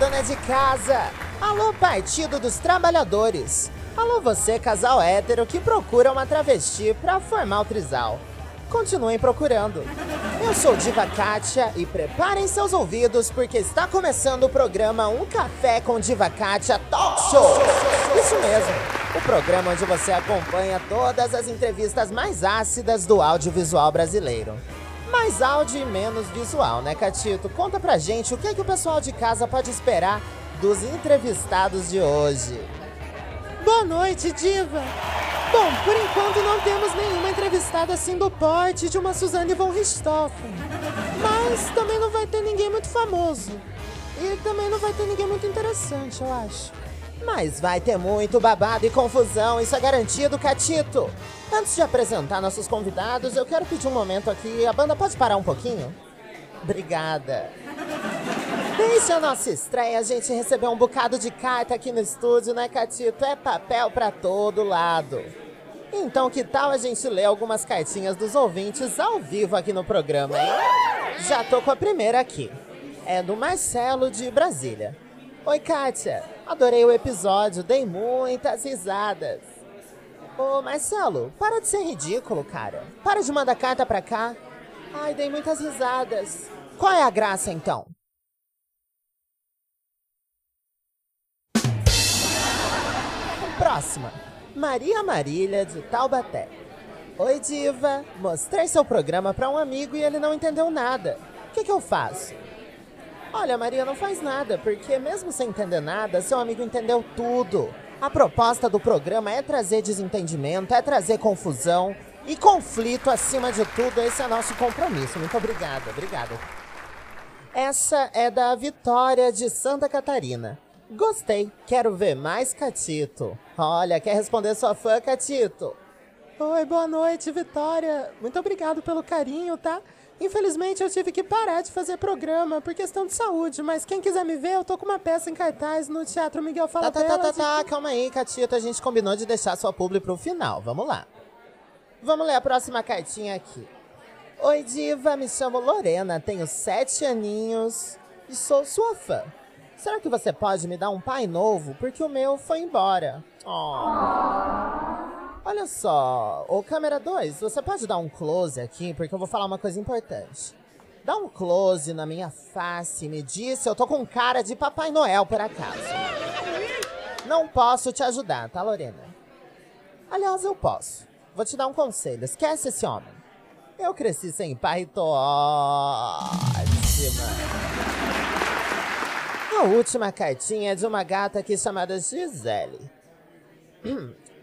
dona de casa! Alô, Partido dos Trabalhadores! Alô, você, casal hétero que procura uma travesti pra formar o trisal. Continuem procurando. Eu sou Diva Kátia e preparem seus ouvidos porque está começando o programa Um Café com Diva Kátia Talk Show. Isso mesmo, o programa onde você acompanha todas as entrevistas mais ácidas do audiovisual brasileiro. Mais áudio e menos visual, né, Catito? Conta pra gente o que, é que o pessoal de casa pode esperar dos entrevistados de hoje. Boa noite, Diva! Bom, por enquanto não temos nenhuma entrevistada assim do porte de uma Suzane von Richthofen. Mas também não vai ter ninguém muito famoso. E também não vai ter ninguém muito interessante, eu acho. Mas vai ter muito babado e confusão, isso é garantido, Catito! Antes de apresentar nossos convidados, eu quero pedir um momento aqui. A banda pode parar um pouquinho? Obrigada. Desde a nossa estreia, a gente recebeu um bocado de carta aqui no estúdio, né, Catito? É papel pra todo lado. Então, que tal a gente ler algumas cartinhas dos ouvintes ao vivo aqui no programa, hein? Já tô com a primeira aqui. É do Marcelo de Brasília. Oi, Kátia. Adorei o episódio, dei muitas risadas. Ô, Marcelo, para de ser ridículo, cara. Para de mandar carta pra cá. Ai, dei muitas risadas. Qual é a graça, então? Próxima. Maria Marília, de Taubaté. Oi, diva. Mostrei seu programa para um amigo e ele não entendeu nada. O que, que eu faço? Olha, Maria, não faz nada, porque mesmo sem entender nada, seu amigo entendeu tudo. A proposta do programa é trazer desentendimento, é trazer confusão e conflito acima de tudo. Esse é nosso compromisso. Muito obrigada, obrigada. Essa é da Vitória de Santa Catarina. Gostei, quero ver mais Catito. Olha, quer responder sua fã, Catito? Oi, boa noite, Vitória. Muito obrigado pelo carinho, tá? Infelizmente eu tive que parar de fazer programa por questão de saúde, mas quem quiser me ver, eu tô com uma peça em cartaz no Teatro Miguel Falabella. Tá, tá, tá, tá, tá, calma aí, Catito. A gente combinou de deixar sua publi pro final. Vamos lá. Vamos ler a próxima cartinha aqui. Oi, diva, me chamo Lorena, tenho sete aninhos e sou sua fã. Será que você pode me dar um pai novo? Porque o meu foi embora. Oh. Olha só, ô câmera 2, você pode dar um close aqui, porque eu vou falar uma coisa importante. Dá um close na minha face e me diz se eu tô com cara de Papai Noel, por acaso. Não posso te ajudar, tá, Lorena? Aliás, eu posso. Vou te dar um conselho, esquece esse homem. Eu cresci sem pai e tô ótima. A última cartinha é de uma gata aqui chamada Gisele.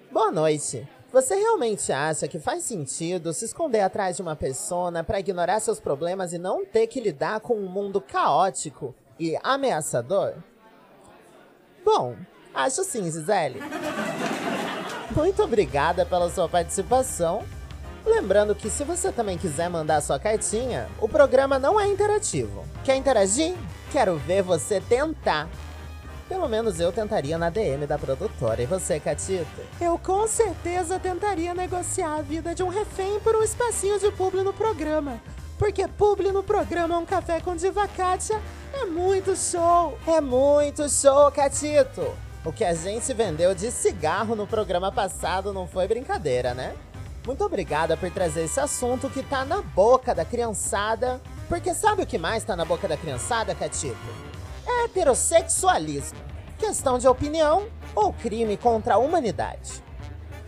Boa noite. Você realmente acha que faz sentido se esconder atrás de uma persona para ignorar seus problemas e não ter que lidar com um mundo caótico e ameaçador? Bom, acho sim, Gisele. Muito obrigada pela sua participação. Lembrando que se você também quiser mandar sua cartinha, o programa não é interativo. Quer interagir? Quero ver você tentar. Pelo menos eu tentaria na DM da produtora. E você, Catita? Eu com certeza tentaria negociar a vida de um refém por um espacinho de publi no programa. Porque publi no programa Um Café com Diva Kátia é muito show. É muito show, Catito. O que a gente vendeu de cigarro no programa passado não foi brincadeira, né? Muito obrigada por trazer esse assunto que tá na boca da criançada. Porque sabe o que mais tá na boca da criançada, Catito? É heterossexualismo. Questão de opinião ou crime contra a humanidade.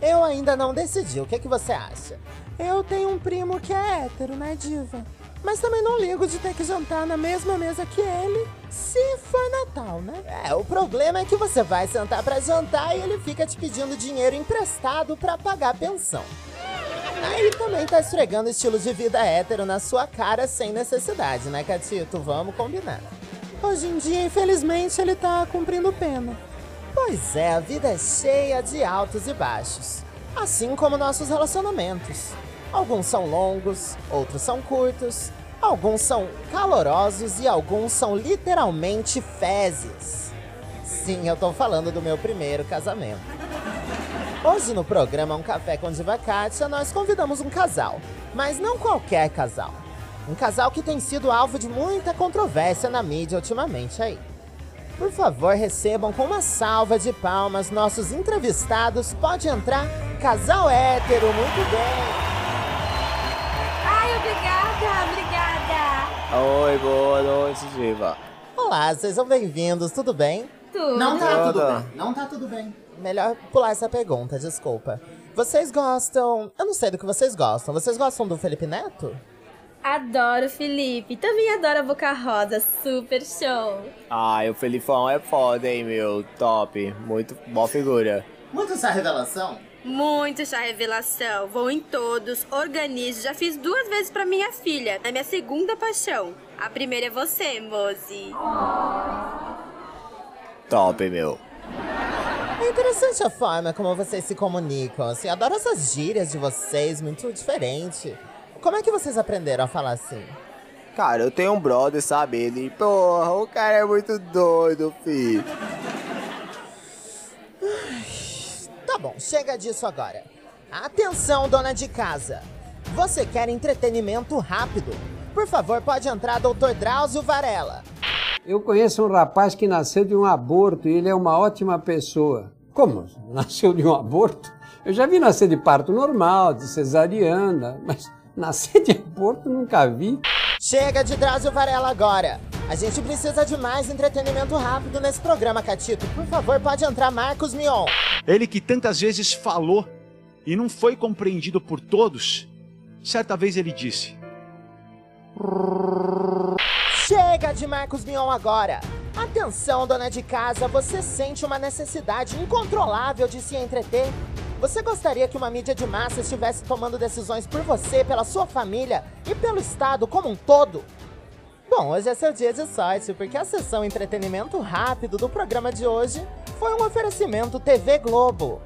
Eu ainda não decidi, o que, que você acha? Eu tenho um primo que é hétero, né, Diva? Mas também não ligo de ter que jantar na mesma mesa que ele, se for Natal, né? É, o problema é que você vai sentar para jantar e ele fica te pedindo dinheiro emprestado para pagar a pensão. Aí também tá esfregando estilo de vida hétero na sua cara sem necessidade, né, Catito? Vamos combinar. Hoje em dia, infelizmente, ele tá cumprindo pena. Pois é, a vida é cheia de altos e baixos. Assim como nossos relacionamentos. Alguns são longos, outros são curtos, alguns são calorosos e alguns são literalmente fezes. Sim, eu tô falando do meu primeiro casamento. Hoje no programa Um Café com Diva Kátia, nós convidamos um casal, mas não qualquer casal. Um casal que tem sido alvo de muita controvérsia na mídia ultimamente aí. Por favor, recebam com uma salva de palmas nossos entrevistados. Pode entrar, casal hétero, muito bem. Ai, obrigada, obrigada. Oi, boa noite, Diva. Olá, sejam bem-vindos, tudo bem? Tudo. Não tá tudo Tudo. bem, não tá tudo bem. Melhor pular essa pergunta, desculpa. Vocês gostam. Eu não sei do que vocês gostam. Vocês gostam do Felipe Neto? Adoro o Felipe. Também adoro a Boca Rosa. Super show. Ai, o Felipão é foda, hein, meu. Top. Muito boa figura. Muito essa revelação. Muito chá revelação. Vou em todos, organizo. Já fiz duas vezes pra minha filha. É minha segunda paixão. A primeira é você, Mozi. Top, meu. É interessante a forma como vocês se comunicam. Assim, adoro essas gírias de vocês, muito diferente. Como é que vocês aprenderam a falar assim? Cara, eu tenho um brother, sabe? Ele, porra, o cara é muito doido, filho. Tá bom, chega disso agora. Atenção, dona de casa. Você quer entretenimento rápido? Por favor, pode entrar, Dr. Drauzio Varela. Eu conheço um rapaz que nasceu de um aborto e ele é uma ótima pessoa. Como? Nasceu de um aborto? Eu já vi nascer de parto normal, de cesariana, mas nascer de aborto nunca vi. Chega de Drauzio Varela agora. A gente precisa de mais entretenimento rápido nesse programa, Catito. Por favor, pode entrar, Marcos Mion. Ele que tantas vezes falou e não foi compreendido por todos, certa vez ele disse: Chega de Marcos Mion agora! Atenção, dona de casa, você sente uma necessidade incontrolável de se entreter? Você gostaria que uma mídia de massa estivesse tomando decisões por você, pela sua família e pelo Estado como um todo? Bom, hoje é seu dia de sorte, porque a sessão entretenimento rápido do programa de hoje foi um oferecimento TV Globo.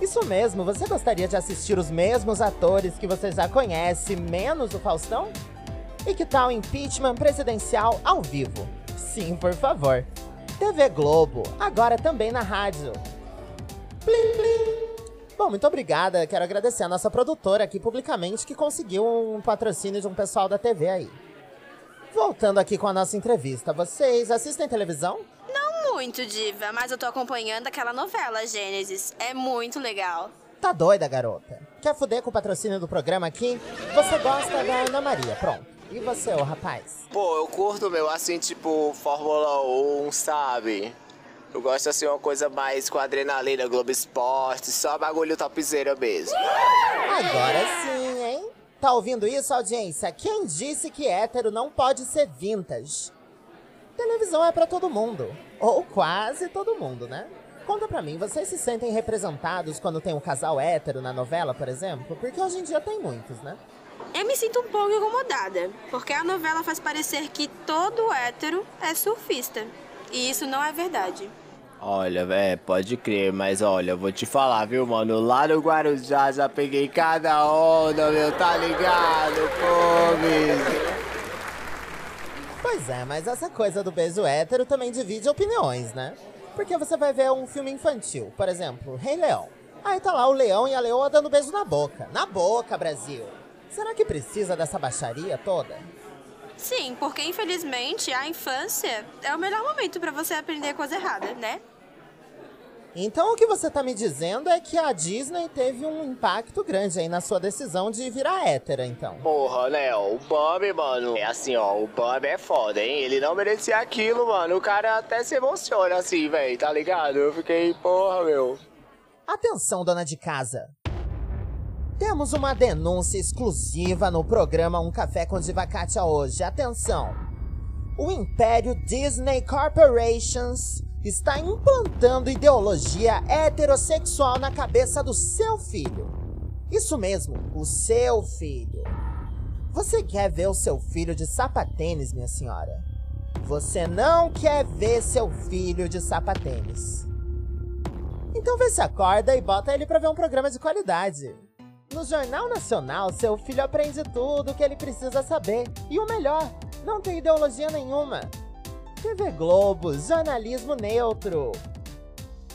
Isso mesmo, você gostaria de assistir os mesmos atores que você já conhece, menos o Faustão? E que tal impeachment presidencial ao vivo? Sim, por favor. TV Globo, agora também na rádio. Plim, plim. Bom, muito obrigada. Quero agradecer a nossa produtora aqui publicamente que conseguiu um patrocínio de um pessoal da TV aí. Voltando aqui com a nossa entrevista, vocês assistem televisão? Não muito, Diva, mas eu tô acompanhando aquela novela, Gênesis. É muito legal. Tá doida, garota? Quer fuder com o patrocínio do programa aqui? Você gosta da Ana Maria, pronto. E você, ô rapaz? Pô, eu curto, meu, assim, tipo, Fórmula 1, sabe? Eu gosto, assim, uma coisa mais com adrenalina, Globo Esporte, só bagulho topzera mesmo. Agora sim, hein? Tá ouvindo isso, audiência? Quem disse que hétero não pode ser vintage? Televisão é pra todo mundo. Ou quase todo mundo, né? Conta pra mim, vocês se sentem representados quando tem um casal hétero na novela, por exemplo? Porque hoje em dia tem muitos, né? Eu me sinto um pouco incomodada, porque a novela faz parecer que todo hétero é surfista. E isso não é verdade. Olha, é, pode crer, mas olha, eu vou te falar, viu, mano? Lá no Guarujá já peguei cada onda, meu, tá ligado? Pô, bicho. Pois é, mas essa coisa do beijo hétero também divide opiniões, né? Porque você vai ver um filme infantil, por exemplo, Rei Leão. Aí tá lá o leão e a leoa dando beijo na boca. Na boca, Brasil! Será que precisa dessa baixaria toda? Sim, porque infelizmente a infância é o melhor momento pra você aprender coisa errada, né? Então o que você tá me dizendo é que a Disney teve um impacto grande aí na sua decisão de virar hétera, então. Porra, né, ó, o Bambi, mano, é assim, ó, o Bambi é foda, hein? Ele não merecia aquilo, mano. O cara até se emociona assim, velho, tá ligado? Eu fiquei, porra, meu. Atenção, dona de casa! Temos uma denúncia exclusiva no programa Um Café com Diva Kátia hoje. Atenção! O Império Disney Corporations está implantando ideologia heterossexual na cabeça do seu filho. Isso mesmo, o seu filho. Você quer ver o seu filho de sapatênis, minha senhora? Você não quer ver seu filho de sapatênis. Então vê se acorda e bota ele pra ver um programa de qualidade. No Jornal Nacional, seu filho aprende tudo o que ele precisa saber. E o melhor, não tem ideologia nenhuma. TV Globo, jornalismo neutro.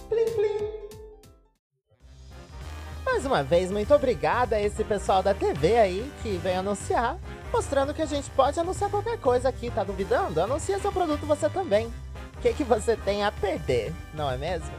Plim, plim. Mais uma vez, muito obrigada a esse pessoal da TV aí que veio anunciar, mostrando que a gente pode anunciar qualquer coisa aqui, tá duvidando? Anuncia seu produto você também. que, que você tem a perder, não é mesmo?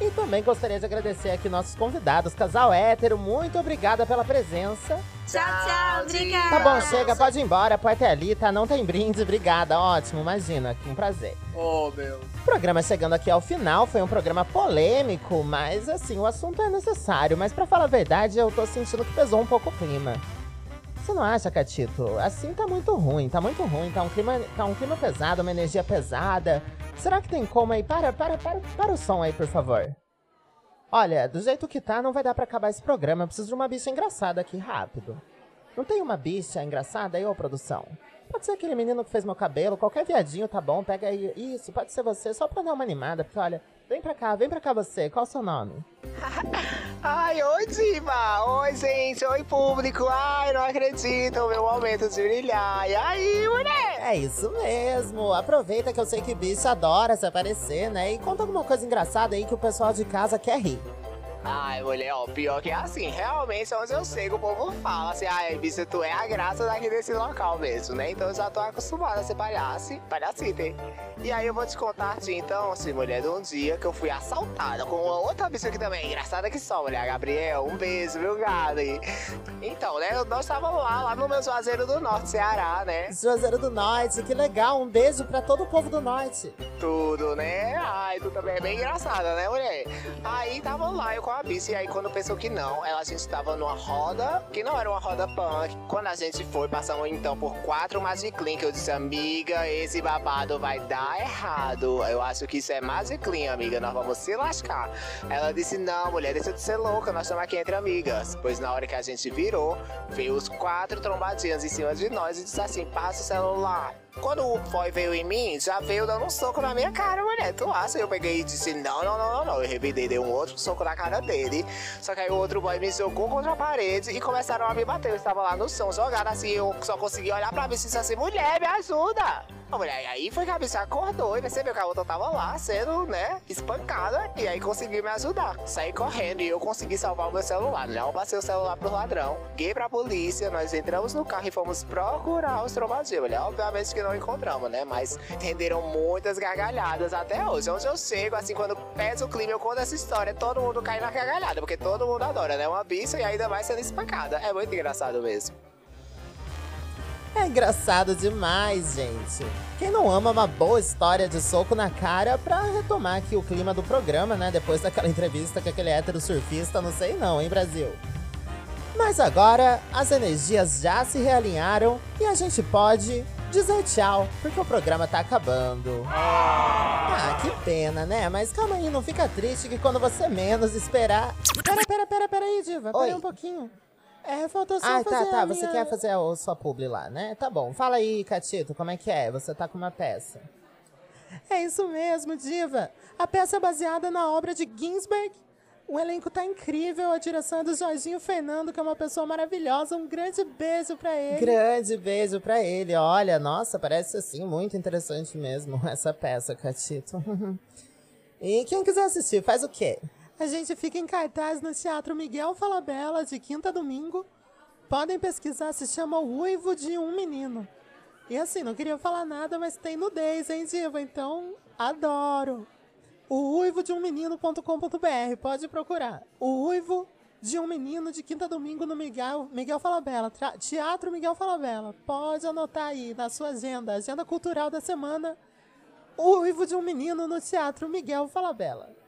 E também gostaria de agradecer aqui nossos convidados, casal hétero, muito obrigada pela presença. Tchau, tchau, obrigada. Tá bom, chega, pode ir embora, a porta é ali, tá? Não tem brinde, obrigada, ótimo, imagina, que um prazer. Oh, meu. O programa chegando aqui ao final, foi um programa polêmico, mas assim, o assunto é necessário, mas pra falar a verdade, eu tô sentindo que pesou um pouco o clima. Você não acha, Catito? Assim tá muito ruim, tá muito ruim, tá um clima, tá um clima pesado, uma energia pesada. Será que tem como aí? Para, para, para, para o som aí, por favor. Olha, do jeito que tá, não vai dar pra acabar esse programa. Eu preciso de uma bicha engraçada aqui, rápido. Não tem uma bicha engraçada aí, ô produção? Pode ser aquele menino que fez meu cabelo, qualquer viadinho tá bom, pega aí. Isso, pode ser você, só pra dar uma animada, porque olha, vem pra cá, vem pra cá você, qual o seu nome? Ai, oi, Diva! Oi, gente! Oi, público! Ai, não acredito! Meu momento de brilhar! E aí, mulher? É isso mesmo, aproveita que eu sei que bicho adora se aparecer, né? E conta alguma coisa engraçada aí que o pessoal de casa quer rir. Ai, mulher, ó, pior que é assim, realmente, onde eu sei que o povo fala assim, ai, bicho, tu é a graça daqui desse local mesmo, né? Então eu já tô acostumada a ser palhaço, palhacita, hein? E aí eu vou te contar, então, assim, mulher, de um dia que eu fui assaltada com uma outra bicha que também é engraçada que só, mulher, Gabriel, um beijo, viu? E- Então, né, nós estávamos lá, lá no meu Juazeiro do Norte, Ceará, né? Juazeiro do Norte, que legal, um beijo pra todo o povo do Norte. Tudo, né? Ai, também é bem engraçada, né, mulher? Aí tava lá, eu com a bicha, e aí quando pensou que não, ela, a gente tava numa roda, que não era uma roda punk. Quando a gente foi, passamos então por quatro Magic Clean, que eu disse, amiga, esse babado vai dar errado. Eu acho que isso é Magic Clean, amiga, nós vamos se lascar. Ela disse, não, mulher, deixa de ser louca, nós estamos aqui entre amigas. Pois na hora que a gente virou, veio os quatro trombadinhas em cima de nós e disse assim, passa o celular. Quando o boy veio em mim, já veio dando um soco na minha cara, mulher. Tu acha? Eu peguei e disse: não, não, não, não, não. Eu revidei, dei um outro soco na cara dele. Só que aí o outro boy me jogou contra a parede e começaram a me bater. Eu estava lá no som, jogado assim. Eu só consegui olhar pra mim e disse assim: mulher, me ajuda. A mulher, aí foi que a bicha acordou e percebeu que a outra tava lá sendo, né, espancada. E aí conseguiu me ajudar. Saí correndo e eu consegui salvar o meu celular. Não passei o celular pro ladrão. Liguei pra polícia, nós entramos no carro e fomos procurar os. Mulher, obviamente que não encontramos, né? Mas renderam muitas gargalhadas até hoje. Onde eu chego, assim, quando pesa o clima, eu conto essa história, todo mundo cai na gargalhada, porque todo mundo adora, né? Uma bicha e ainda mais sendo espancada. É muito engraçado mesmo. É engraçado demais, gente. Quem não ama uma boa história de soco na cara pra retomar aqui o clima do programa, né? Depois daquela entrevista com aquele hétero surfista, não sei não, hein, Brasil? Mas agora as energias já se realinharam e a gente pode dizer tchau, porque o programa tá acabando. Ah, que pena, né? Mas calma aí, não fica triste que quando você menos esperar. Pera, pera, pera, pera aí, Diva. Pera Oi. aí um pouquinho. É, faltou só Ah, fazer tá, tá. a Você minha- quer fazer a sua publi lá, né? Tá bom. Fala aí, Catito, como é que é? Você tá com uma peça. É isso mesmo, Diva. A peça é baseada na obra de Ginsberg. O elenco tá incrível, a direção é do Jorginho Fernando, que é uma pessoa maravilhosa. Um grande beijo pra ele. Grande beijo pra ele. Olha, nossa, parece assim muito interessante mesmo essa peça, Catito. e quem quiser assistir, faz o quê? A gente fica em cartaz no Teatro Miguel Falabella, de quinta a domingo. Podem pesquisar, se chama O Uivo de um Menino. E assim, não queria falar nada, mas tem nudez, hein, Diva? Então, adoro. O uivo de um menino.com.br, pode procurar. O uivo de um menino de quinta a domingo no Miguel, Miguel Falabella, Teatro Miguel Falabella. Pode anotar aí na sua agenda, agenda cultural da semana. O uivo de um menino no Teatro Miguel Falabella.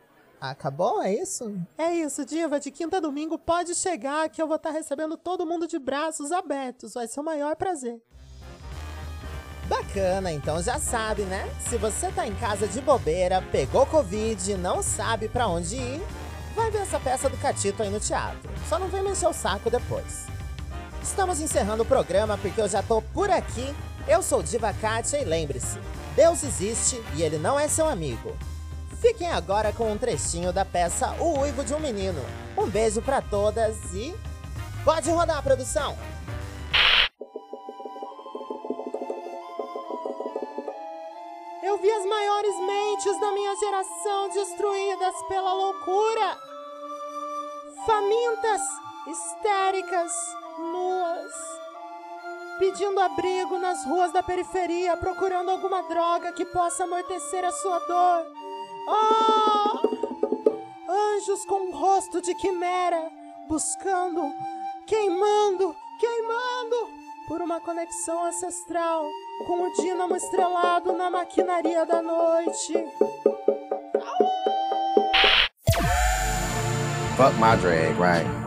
Acabou? É isso? É isso, Diva. De quinta a domingo pode chegar que eu vou estar recebendo todo mundo de braços abertos. Vai ser o maior prazer. Bacana, então já sabe, né? Se você tá em casa de bobeira, pegou Covid e não sabe pra onde ir, vai ver essa peça do Catito aí no teatro. Só não vem me encher o saco depois. Estamos encerrando o programa porque eu já tô por aqui. Eu sou Diva Kátia e lembre-se, Deus existe e ele não é seu amigo. Fiquem agora com um trechinho da peça O Uivo de um Menino. Um beijo pra todas e... Pode rodar a produção! Eu vi as maiores mentes da minha geração destruídas pela loucura. Famintas, histéricas, nuas. pedindo abrigo nas ruas da periferia, procurando alguma droga que possa amortecer a sua dor. Oh! Anjos com rosto de quimera, buscando, queimando, queimando por uma conexão ancestral com o dínamo estrelado na maquinaria da noite. Fuck my drag, right?